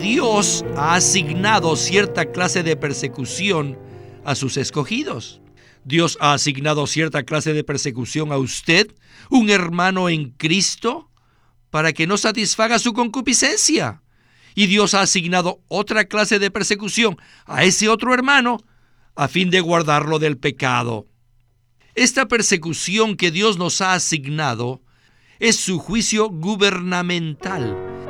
Dios ha asignado cierta clase de persecución a sus escogidos. Dios ha asignado cierta clase de persecución a usted, un hermano en Cristo, para que no satisfaga su concupiscencia. Y Dios ha asignado otra clase de persecución a ese otro hermano a fin de guardarlo del pecado. Esta persecución que Dios nos ha asignado es su juicio gubernamental.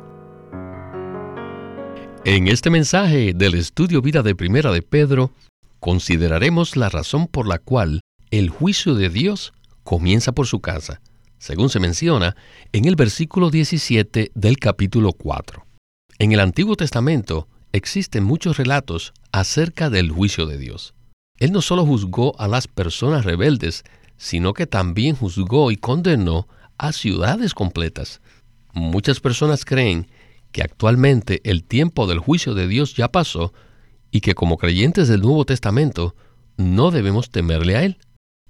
En este mensaje del Estudio Vida de Primera de Pedro, consideraremos la razón por la cual el juicio de Dios comienza por su casa, según se menciona en el versículo 17 del capítulo 4. En el Antiguo Testamento existen muchos relatos acerca del juicio de Dios. Él no solo juzgó a las personas rebeldes, sino que también juzgó y condenó a ciudades completas. Muchas personas creen que actualmente el tiempo del juicio de Dios ya pasó y que como creyentes del Nuevo Testamento no debemos temerle a Él.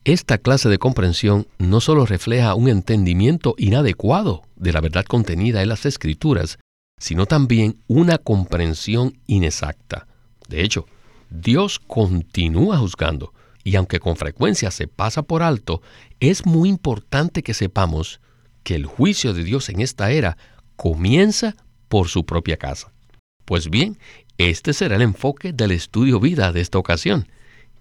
Esta clase de comprensión no solo refleja un entendimiento inadecuado de la verdad contenida en las Escrituras, sino también una comprensión inexacta. De hecho, Dios continúa juzgando, y aunque con frecuencia se pasa por alto, es muy importante que sepamos que el juicio de Dios en esta era comienza por su propia casa. Pues bien, este será el enfoque del estudio vida de esta ocasión,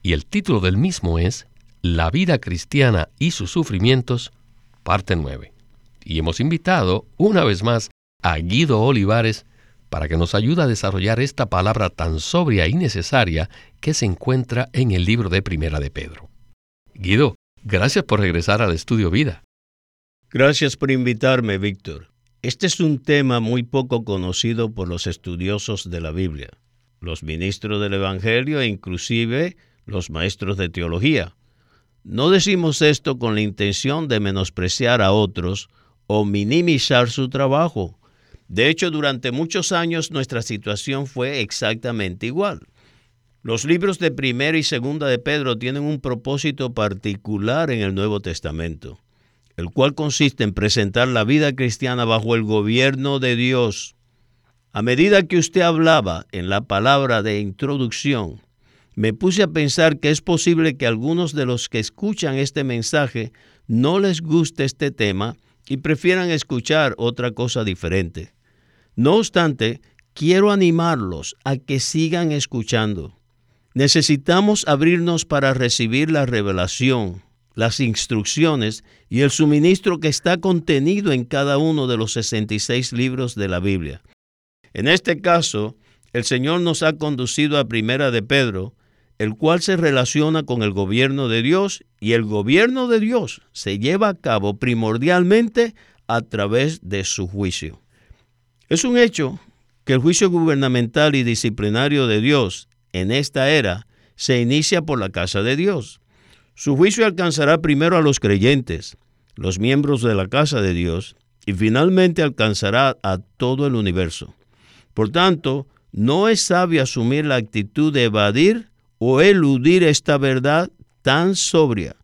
y el título del mismo es La vida cristiana y sus sufrimientos, parte 9. Y hemos invitado una vez más a Guido Olivares para que nos ayude a desarrollar esta palabra tan sobria y necesaria que se encuentra en el libro de Primera de Pedro. Guido, gracias por regresar al estudio vida. Gracias por invitarme, Víctor. Este es un tema muy poco conocido por los estudiosos de la Biblia, los ministros del Evangelio e inclusive los maestros de teología. No decimos esto con la intención de menospreciar a otros o minimizar su trabajo, de hecho, durante muchos años nuestra situación fue exactamente igual. Los libros de primera y segunda de Pedro tienen un propósito particular en el Nuevo Testamento, el cual consiste en presentar la vida cristiana bajo el gobierno de Dios. A medida que usted hablaba en la palabra de introducción, me puse a pensar que es posible que algunos de los que escuchan este mensaje no les guste este tema y prefieran escuchar otra cosa diferente. No obstante, quiero animarlos a que sigan escuchando. Necesitamos abrirnos para recibir la revelación, las instrucciones y el suministro que está contenido en cada uno de los 66 libros de la Biblia. En este caso, el Señor nos ha conducido a Primera de Pedro, el cual se relaciona con el gobierno de Dios y el gobierno de Dios se lleva a cabo primordialmente a través de su juicio. Es un hecho que el juicio gubernamental y disciplinario de Dios en esta era se inicia por la casa de Dios. Su juicio alcanzará primero a los creyentes, los miembros de la casa de Dios, y finalmente alcanzará a todo el universo. Por tanto, no es sabio asumir la actitud de evadir o eludir esta verdad tan sobria.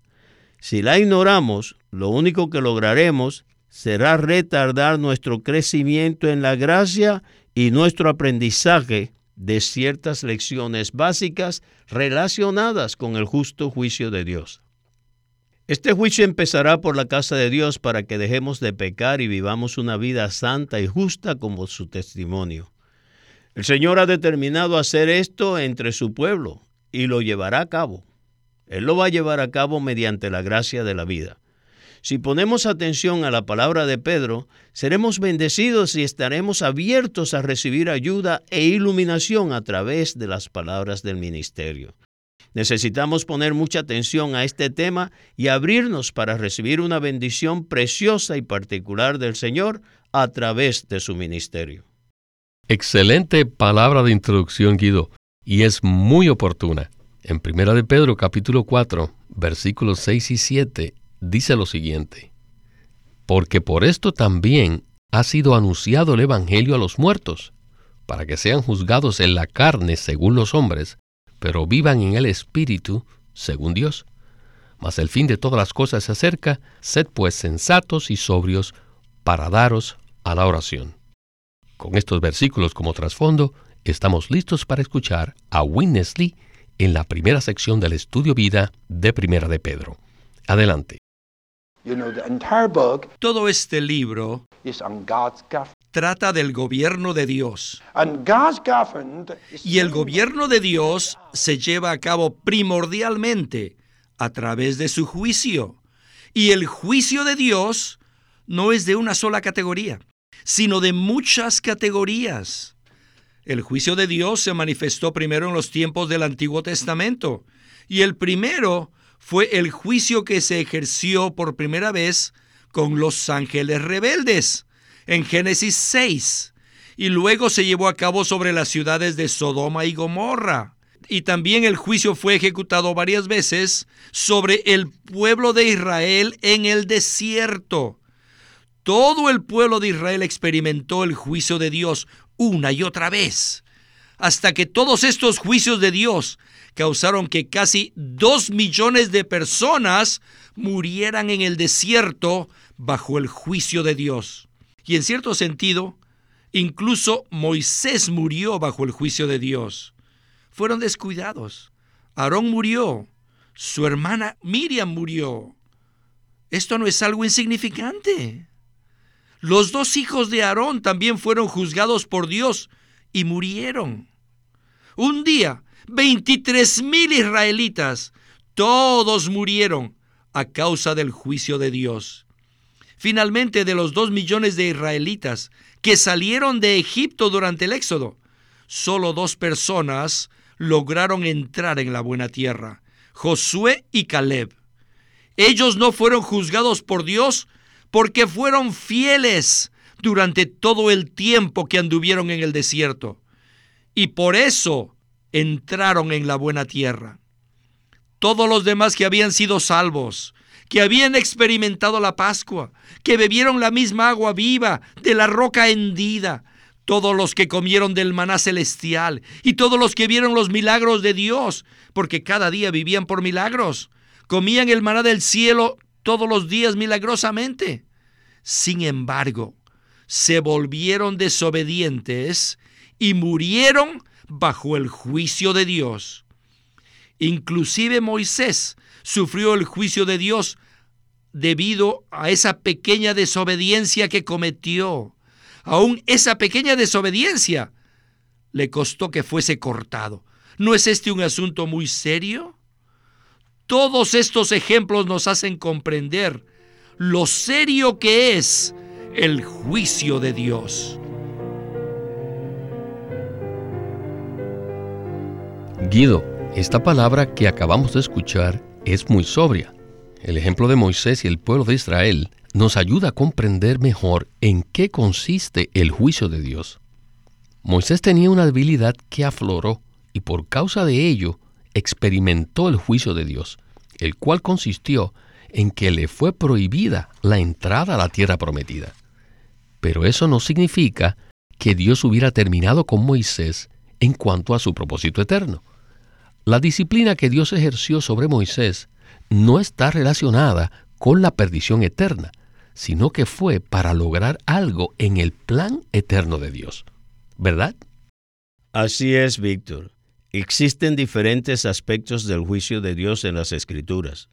Si la ignoramos, lo único que lograremos será retardar nuestro crecimiento en la gracia y nuestro aprendizaje de ciertas lecciones básicas relacionadas con el justo juicio de Dios. Este juicio empezará por la casa de Dios para que dejemos de pecar y vivamos una vida santa y justa como su testimonio. El Señor ha determinado hacer esto entre su pueblo y lo llevará a cabo. Él lo va a llevar a cabo mediante la gracia de la vida. Si ponemos atención a la palabra de Pedro, seremos bendecidos y estaremos abiertos a recibir ayuda e iluminación a través de las palabras del ministerio. Necesitamos poner mucha atención a este tema y abrirnos para recibir una bendición preciosa y particular del Señor a través de su ministerio. Excelente palabra de introducción, Guido. y es muy oportuna. En 1 de Pedro capítulo 4, versículos 6 y 7 dice lo siguiente: Porque por esto también ha sido anunciado el evangelio a los muertos, para que sean juzgados en la carne según los hombres, pero vivan en el espíritu según Dios. Mas el fin de todas las cosas se acerca, sed pues sensatos y sobrios para daros a la oración. Con estos versículos como trasfondo, estamos listos para escuchar a Winnesley en la primera sección del estudio vida de Primera de Pedro. Adelante. Todo este libro trata del gobierno de Dios. Y el gobierno de Dios se lleva a cabo primordialmente a través de su juicio. Y el juicio de Dios no es de una sola categoría, sino de muchas categorías. El juicio de Dios se manifestó primero en los tiempos del Antiguo Testamento, y el primero fue el juicio que se ejerció por primera vez con los ángeles rebeldes en Génesis 6, y luego se llevó a cabo sobre las ciudades de Sodoma y Gomorra. Y también el juicio fue ejecutado varias veces sobre el pueblo de Israel en el desierto. Todo el pueblo de Israel experimentó el juicio de Dios una y otra vez, hasta que todos estos juicios de Dios causaron que casi dos millones de personas murieran en el desierto bajo el juicio de Dios. Y en cierto sentido, incluso Moisés murió bajo el juicio de Dios. Fueron descuidados. Aarón murió. Su hermana Miriam murió. Esto no es algo insignificante. Los dos hijos de Aarón también fueron juzgados por Dios y murieron. Un día, 23 mil israelitas, todos murieron a causa del juicio de Dios. Finalmente, de los dos millones de israelitas que salieron de Egipto durante el Éxodo, solo dos personas lograron entrar en la buena tierra, Josué y Caleb. Ellos no fueron juzgados por Dios porque fueron fieles durante todo el tiempo que anduvieron en el desierto. Y por eso entraron en la buena tierra. Todos los demás que habían sido salvos, que habían experimentado la Pascua, que bebieron la misma agua viva de la roca hendida, todos los que comieron del maná celestial y todos los que vieron los milagros de Dios, porque cada día vivían por milagros, comían el maná del cielo todos los días milagrosamente. Sin embargo, se volvieron desobedientes y murieron bajo el juicio de Dios. Inclusive Moisés sufrió el juicio de Dios debido a esa pequeña desobediencia que cometió. Aún esa pequeña desobediencia le costó que fuese cortado. ¿No es este un asunto muy serio? Todos estos ejemplos nos hacen comprender lo serio que es el juicio de Dios. Guido, esta palabra que acabamos de escuchar es muy sobria. El ejemplo de Moisés y el pueblo de Israel nos ayuda a comprender mejor en qué consiste el juicio de Dios. Moisés tenía una debilidad que afloró y por causa de ello experimentó el juicio de Dios, el cual consistió en que le fue prohibida la entrada a la tierra prometida. Pero eso no significa que Dios hubiera terminado con Moisés en cuanto a su propósito eterno. La disciplina que Dios ejerció sobre Moisés no está relacionada con la perdición eterna, sino que fue para lograr algo en el plan eterno de Dios. ¿Verdad? Así es, Víctor. Existen diferentes aspectos del juicio de Dios en las Escrituras.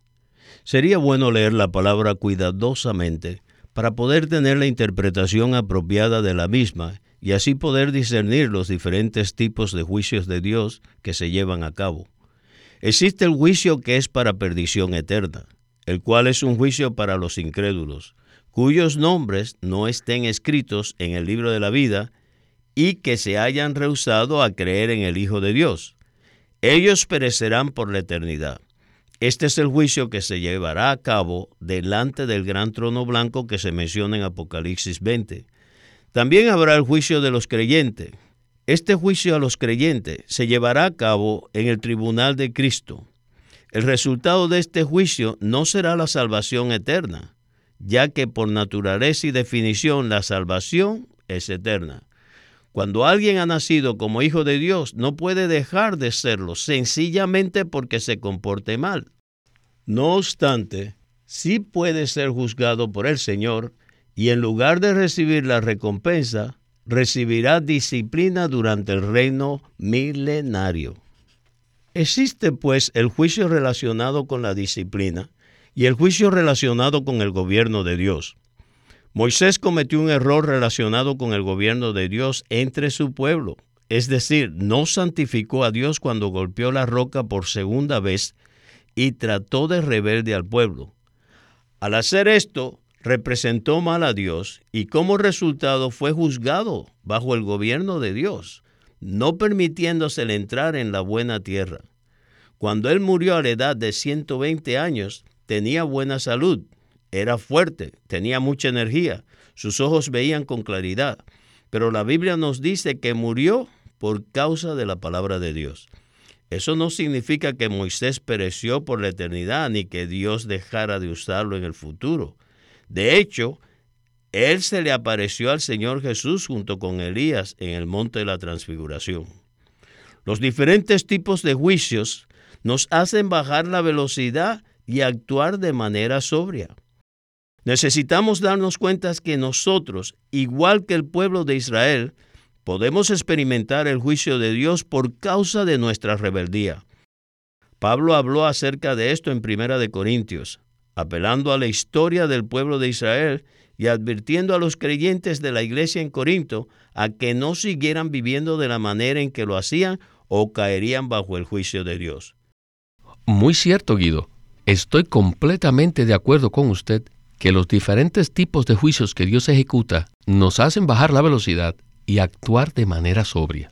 Sería bueno leer la palabra cuidadosamente para poder tener la interpretación apropiada de la misma y así poder discernir los diferentes tipos de juicios de Dios que se llevan a cabo. Existe el juicio que es para perdición eterna, el cual es un juicio para los incrédulos, cuyos nombres no estén escritos en el libro de la vida y que se hayan rehusado a creer en el Hijo de Dios. Ellos perecerán por la eternidad. Este es el juicio que se llevará a cabo delante del gran trono blanco que se menciona en Apocalipsis 20. También habrá el juicio de los creyentes. Este juicio a los creyentes se llevará a cabo en el tribunal de Cristo. El resultado de este juicio no será la salvación eterna, ya que por naturaleza y definición la salvación es eterna. Cuando alguien ha nacido como hijo de Dios, no puede dejar de serlo, sencillamente porque se comporte mal. No obstante, sí puede ser juzgado por el Señor y en lugar de recibir la recompensa, recibirá disciplina durante el reino milenario. Existe pues el juicio relacionado con la disciplina y el juicio relacionado con el gobierno de Dios. Moisés cometió un error relacionado con el gobierno de Dios entre su pueblo, es decir, no santificó a Dios cuando golpeó la roca por segunda vez y trató de rebelde al pueblo. Al hacer esto, representó mal a Dios y como resultado fue juzgado bajo el gobierno de Dios, no permitiéndosele entrar en la buena tierra. Cuando él murió a la edad de 120 años, tenía buena salud, era fuerte, tenía mucha energía, sus ojos veían con claridad, pero la Biblia nos dice que murió por causa de la palabra de Dios. Eso no significa que Moisés pereció por la eternidad ni que Dios dejara de usarlo en el futuro. De hecho, él se le apareció al Señor Jesús junto con Elías en el monte de la transfiguración. Los diferentes tipos de juicios nos hacen bajar la velocidad y actuar de manera sobria. Necesitamos darnos cuenta que nosotros, igual que el pueblo de Israel, podemos experimentar el juicio de Dios por causa de nuestra rebeldía. Pablo habló acerca de esto en Primera de Corintios, apelando a la historia del pueblo de Israel y advirtiendo a los creyentes de la iglesia en Corinto a que no siguieran viviendo de la manera en que lo hacían o caerían bajo el juicio de Dios. Muy cierto, Guido. Estoy completamente de acuerdo con usted que los diferentes tipos de juicios que Dios ejecuta nos hacen bajar la velocidad y actuar de manera sobria.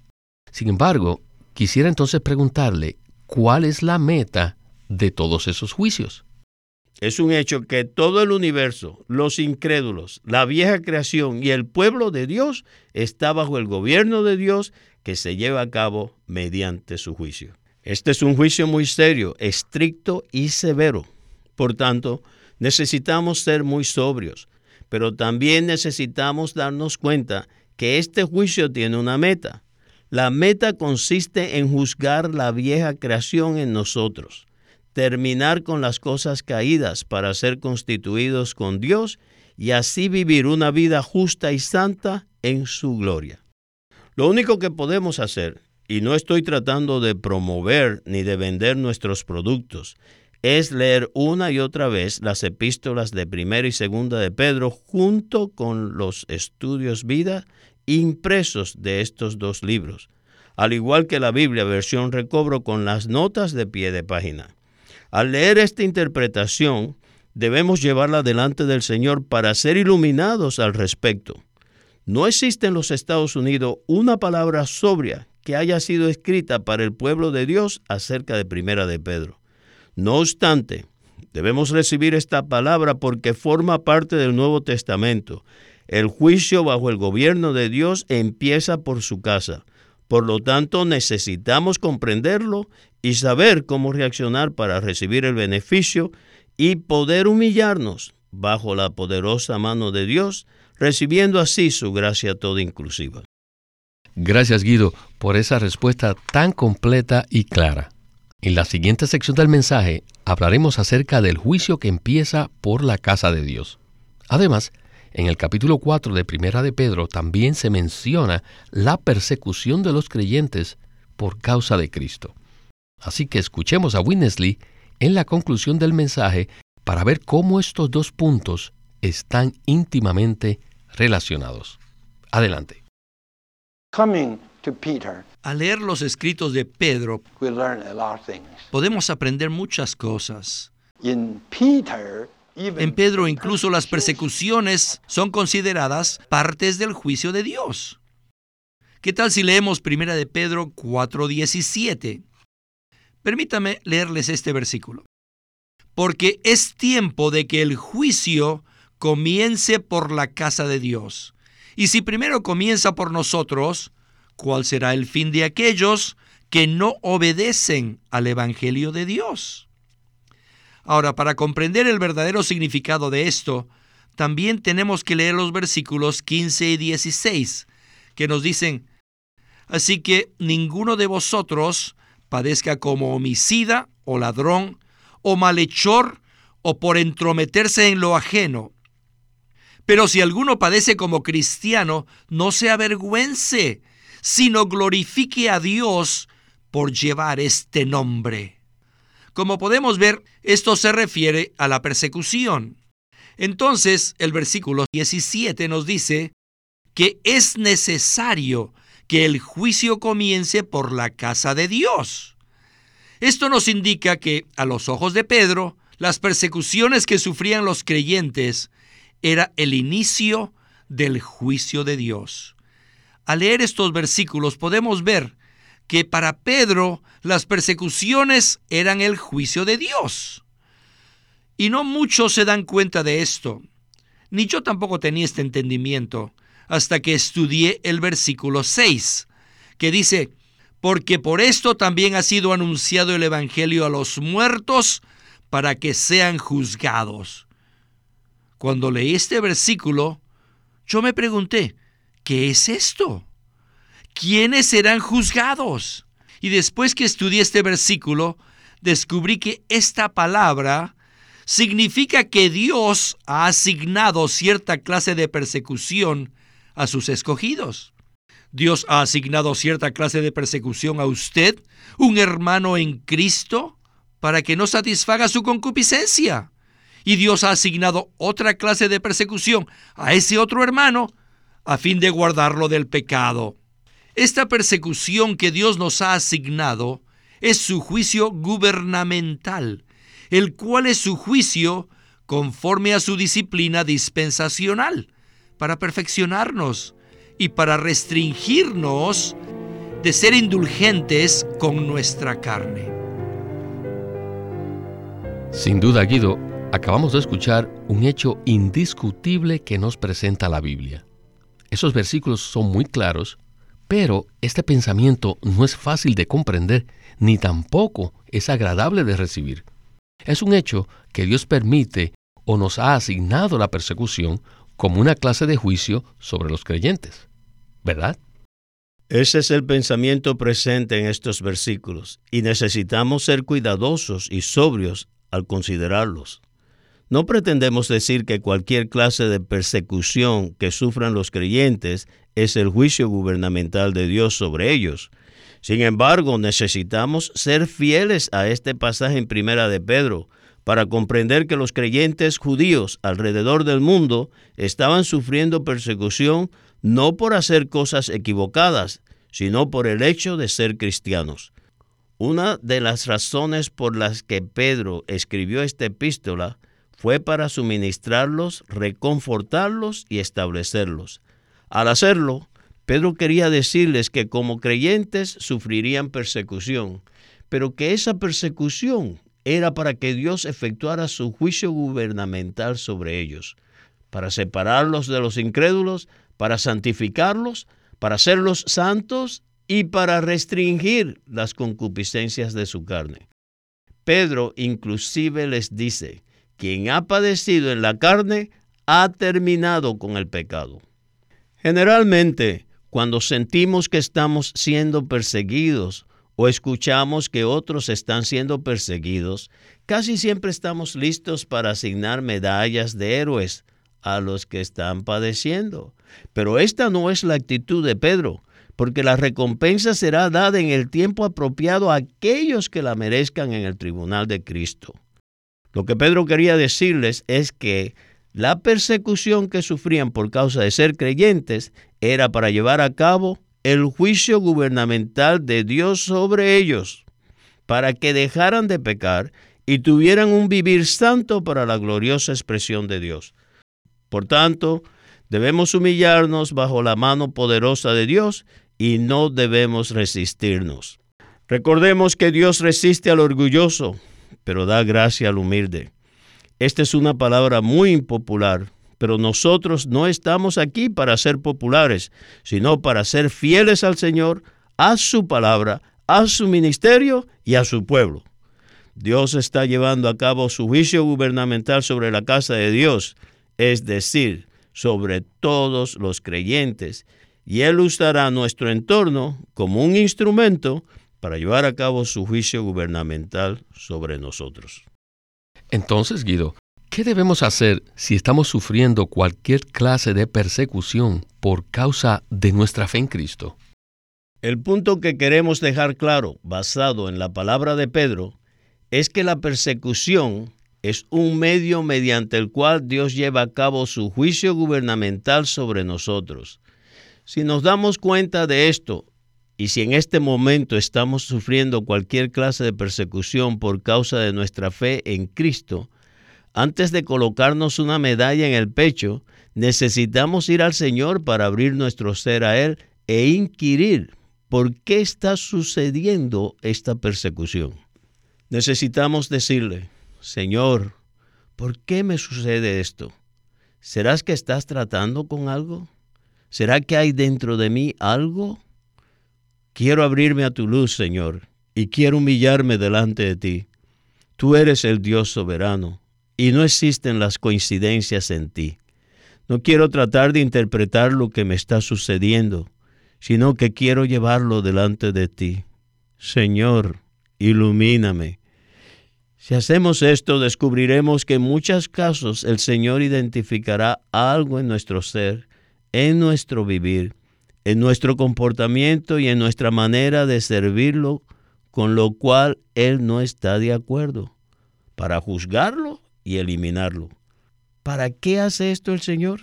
Sin embargo, quisiera entonces preguntarle, ¿cuál es la meta de todos esos juicios? Es un hecho que todo el universo, los incrédulos, la vieja creación y el pueblo de Dios está bajo el gobierno de Dios que se lleva a cabo mediante su juicio. Este es un juicio muy serio, estricto y severo. Por tanto, necesitamos ser muy sobrios, pero también necesitamos darnos cuenta que este juicio tiene una meta. La meta consiste en juzgar la vieja creación en nosotros, terminar con las cosas caídas para ser constituidos con Dios y así vivir una vida justa y santa en su gloria. Lo único que podemos hacer, y no estoy tratando de promover ni de vender nuestros productos, es leer una y otra vez las epístolas de primera y segunda de Pedro junto con los estudios vida impresos de estos dos libros, al igual que la Biblia versión recobro con las notas de pie de página. Al leer esta interpretación, debemos llevarla delante del Señor para ser iluminados al respecto. No existe en los Estados Unidos una palabra sobria que haya sido escrita para el pueblo de Dios acerca de Primera de Pedro. No obstante, debemos recibir esta palabra porque forma parte del Nuevo Testamento. El juicio bajo el gobierno de Dios empieza por su casa. Por lo tanto, necesitamos comprenderlo y saber cómo reaccionar para recibir el beneficio y poder humillarnos bajo la poderosa mano de Dios, recibiendo así su gracia toda inclusiva. Gracias Guido por esa respuesta tan completa y clara. En la siguiente sección del mensaje hablaremos acerca del juicio que empieza por la casa de Dios. Además, en el capítulo 4 de Primera de Pedro también se menciona la persecución de los creyentes por causa de Cristo. Así que escuchemos a Winnesley en la conclusión del mensaje para ver cómo estos dos puntos están íntimamente relacionados. Adelante. Al leer los escritos de Pedro, podemos aprender muchas cosas. En Pedro incluso las persecuciones son consideradas partes del juicio de Dios. ¿Qué tal si leemos 1 de Pedro 4:17? Permítame leerles este versículo. Porque es tiempo de que el juicio comience por la casa de Dios. Y si primero comienza por nosotros, cuál será el fin de aquellos que no obedecen al Evangelio de Dios. Ahora, para comprender el verdadero significado de esto, también tenemos que leer los versículos 15 y 16, que nos dicen, Así que ninguno de vosotros padezca como homicida o ladrón o malhechor o por entrometerse en lo ajeno. Pero si alguno padece como cristiano, no se avergüence, sino glorifique a Dios por llevar este nombre. Como podemos ver, esto se refiere a la persecución. Entonces, el versículo 17 nos dice que es necesario que el juicio comience por la casa de Dios. Esto nos indica que, a los ojos de Pedro, las persecuciones que sufrían los creyentes era el inicio del juicio de Dios. Al leer estos versículos podemos ver que para Pedro las persecuciones eran el juicio de Dios. Y no muchos se dan cuenta de esto. Ni yo tampoco tenía este entendimiento hasta que estudié el versículo 6, que dice, porque por esto también ha sido anunciado el Evangelio a los muertos para que sean juzgados. Cuando leí este versículo, yo me pregunté, ¿qué es esto? ¿Quiénes serán juzgados? Y después que estudié este versículo, descubrí que esta palabra significa que Dios ha asignado cierta clase de persecución a sus escogidos. Dios ha asignado cierta clase de persecución a usted, un hermano en Cristo, para que no satisfaga su concupiscencia. Y Dios ha asignado otra clase de persecución a ese otro hermano a fin de guardarlo del pecado. Esta persecución que Dios nos ha asignado es su juicio gubernamental, el cual es su juicio conforme a su disciplina dispensacional para perfeccionarnos y para restringirnos de ser indulgentes con nuestra carne. Sin duda, Guido, acabamos de escuchar un hecho indiscutible que nos presenta la Biblia. Esos versículos son muy claros, pero este pensamiento no es fácil de comprender ni tampoco es agradable de recibir. Es un hecho que Dios permite o nos ha asignado la persecución como una clase de juicio sobre los creyentes, ¿verdad? Ese es el pensamiento presente en estos versículos y necesitamos ser cuidadosos y sobrios al considerarlos. No pretendemos decir que cualquier clase de persecución que sufran los creyentes es el juicio gubernamental de Dios sobre ellos. Sin embargo, necesitamos ser fieles a este pasaje en Primera de Pedro, para comprender que los creyentes judíos alrededor del mundo estaban sufriendo persecución no por hacer cosas equivocadas, sino por el hecho de ser cristianos. Una de las razones por las que Pedro escribió esta epístola fue para suministrarlos, reconfortarlos y establecerlos. Al hacerlo, Pedro quería decirles que como creyentes sufrirían persecución, pero que esa persecución era para que Dios efectuara su juicio gubernamental sobre ellos, para separarlos de los incrédulos, para santificarlos, para hacerlos santos y para restringir las concupiscencias de su carne. Pedro inclusive les dice, quien ha padecido en la carne ha terminado con el pecado. Generalmente, cuando sentimos que estamos siendo perseguidos o escuchamos que otros están siendo perseguidos, casi siempre estamos listos para asignar medallas de héroes a los que están padeciendo. Pero esta no es la actitud de Pedro, porque la recompensa será dada en el tiempo apropiado a aquellos que la merezcan en el tribunal de Cristo. Lo que Pedro quería decirles es que la persecución que sufrían por causa de ser creyentes era para llevar a cabo el juicio gubernamental de Dios sobre ellos, para que dejaran de pecar y tuvieran un vivir santo para la gloriosa expresión de Dios. Por tanto, debemos humillarnos bajo la mano poderosa de Dios y no debemos resistirnos. Recordemos que Dios resiste al orgulloso, pero da gracia al humilde. Esta es una palabra muy impopular, pero nosotros no estamos aquí para ser populares, sino para ser fieles al Señor, a su palabra, a su ministerio y a su pueblo. Dios está llevando a cabo su juicio gubernamental sobre la casa de Dios, es decir, sobre todos los creyentes, y Él usará nuestro entorno como un instrumento para llevar a cabo su juicio gubernamental sobre nosotros. Entonces, Guido, ¿qué debemos hacer si estamos sufriendo cualquier clase de persecución por causa de nuestra fe en Cristo? El punto que queremos dejar claro, basado en la palabra de Pedro, es que la persecución es un medio mediante el cual Dios lleva a cabo su juicio gubernamental sobre nosotros. Si nos damos cuenta de esto, y si en este momento estamos sufriendo cualquier clase de persecución por causa de nuestra fe en Cristo, antes de colocarnos una medalla en el pecho, necesitamos ir al Señor para abrir nuestro ser a Él e inquirir por qué está sucediendo esta persecución. Necesitamos decirle, Señor, ¿por qué me sucede esto? ¿Serás que estás tratando con algo? ¿Será que hay dentro de mí algo? Quiero abrirme a tu luz, Señor, y quiero humillarme delante de ti. Tú eres el Dios soberano, y no existen las coincidencias en ti. No quiero tratar de interpretar lo que me está sucediendo, sino que quiero llevarlo delante de ti. Señor, ilumíname. Si hacemos esto, descubriremos que en muchos casos el Señor identificará algo en nuestro ser, en nuestro vivir, en nuestro comportamiento y en nuestra manera de servirlo, con lo cual Él no está de acuerdo, para juzgarlo y eliminarlo. ¿Para qué hace esto el Señor?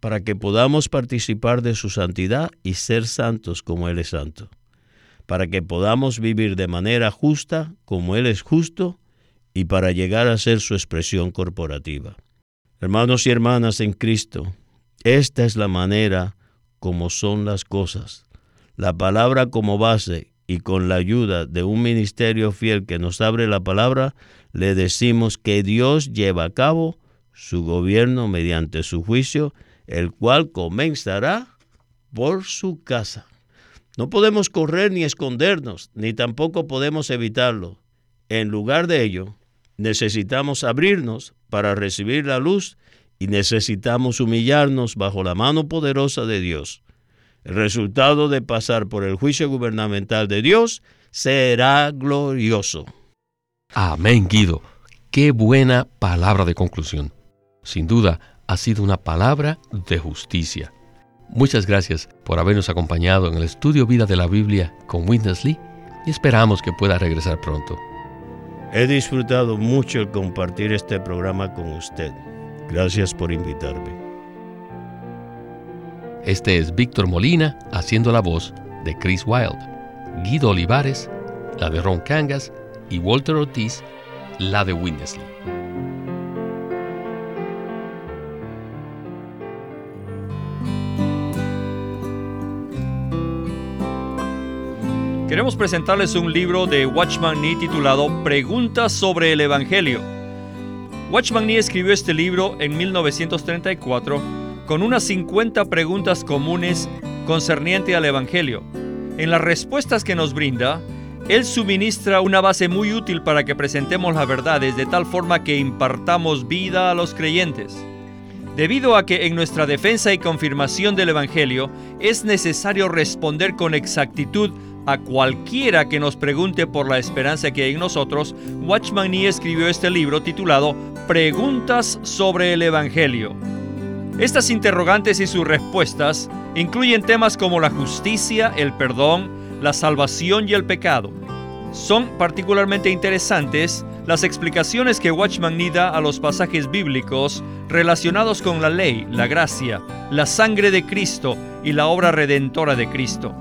Para que podamos participar de su santidad y ser santos como Él es santo. Para que podamos vivir de manera justa como Él es justo y para llegar a ser su expresión corporativa. Hermanos y hermanas en Cristo, esta es la manera como son las cosas. La palabra como base y con la ayuda de un ministerio fiel que nos abre la palabra, le decimos que Dios lleva a cabo su gobierno mediante su juicio, el cual comenzará por su casa. No podemos correr ni escondernos, ni tampoco podemos evitarlo. En lugar de ello, necesitamos abrirnos para recibir la luz y necesitamos humillarnos bajo la mano poderosa de Dios. El resultado de pasar por el juicio gubernamental de Dios será glorioso. Amén, Guido. Qué buena palabra de conclusión. Sin duda, ha sido una palabra de justicia. Muchas gracias por habernos acompañado en el estudio Vida de la Biblia con Witness Lee y esperamos que pueda regresar pronto. He disfrutado mucho el compartir este programa con usted. Gracias por invitarme. Este es Víctor Molina haciendo la voz de Chris Wilde, Guido Olivares, la de Ron Cangas y Walter Ortiz, la de Winnesley. Queremos presentarles un libro de Watchman Nee titulado Preguntas sobre el Evangelio Watchman Nee escribió este libro en 1934 con unas 50 preguntas comunes concerniente al Evangelio. En las respuestas que nos brinda, él suministra una base muy útil para que presentemos las verdades de tal forma que impartamos vida a los creyentes. Debido a que en nuestra defensa y confirmación del Evangelio es necesario responder con exactitud a cualquiera que nos pregunte por la esperanza que hay en nosotros, Watchman Nee escribió este libro titulado Preguntas sobre el Evangelio. Estas interrogantes y sus respuestas incluyen temas como la justicia, el perdón, la salvación y el pecado. Son particularmente interesantes las explicaciones que Watchman Nee da a los pasajes bíblicos relacionados con la ley, la gracia, la sangre de Cristo y la obra redentora de Cristo.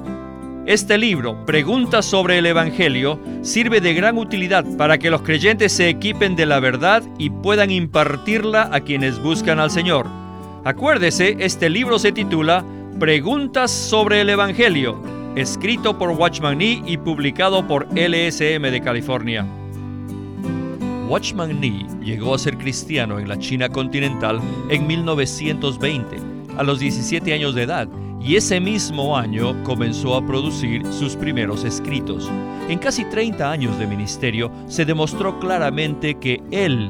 Este libro, Preguntas sobre el Evangelio, sirve de gran utilidad para que los creyentes se equipen de la verdad y puedan impartirla a quienes buscan al Señor. Acuérdese, este libro se titula Preguntas sobre el Evangelio, escrito por Watchman Nee y publicado por LSM de California. Watchman Nee llegó a ser cristiano en la China continental en 1920, a los 17 años de edad, y ese mismo año comenzó a producir sus primeros escritos. En casi 30 años de ministerio se demostró claramente que él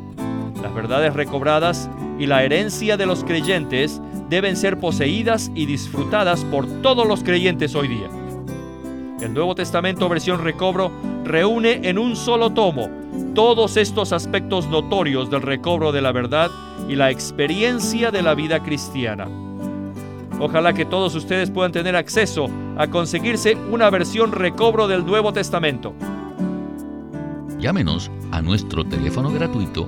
Verdades recobradas y la herencia de los creyentes deben ser poseídas y disfrutadas por todos los creyentes hoy día. El Nuevo Testamento versión recobro reúne en un solo tomo todos estos aspectos notorios del recobro de la verdad y la experiencia de la vida cristiana. Ojalá que todos ustedes puedan tener acceso a conseguirse una versión recobro del Nuevo Testamento. Llámenos a nuestro teléfono gratuito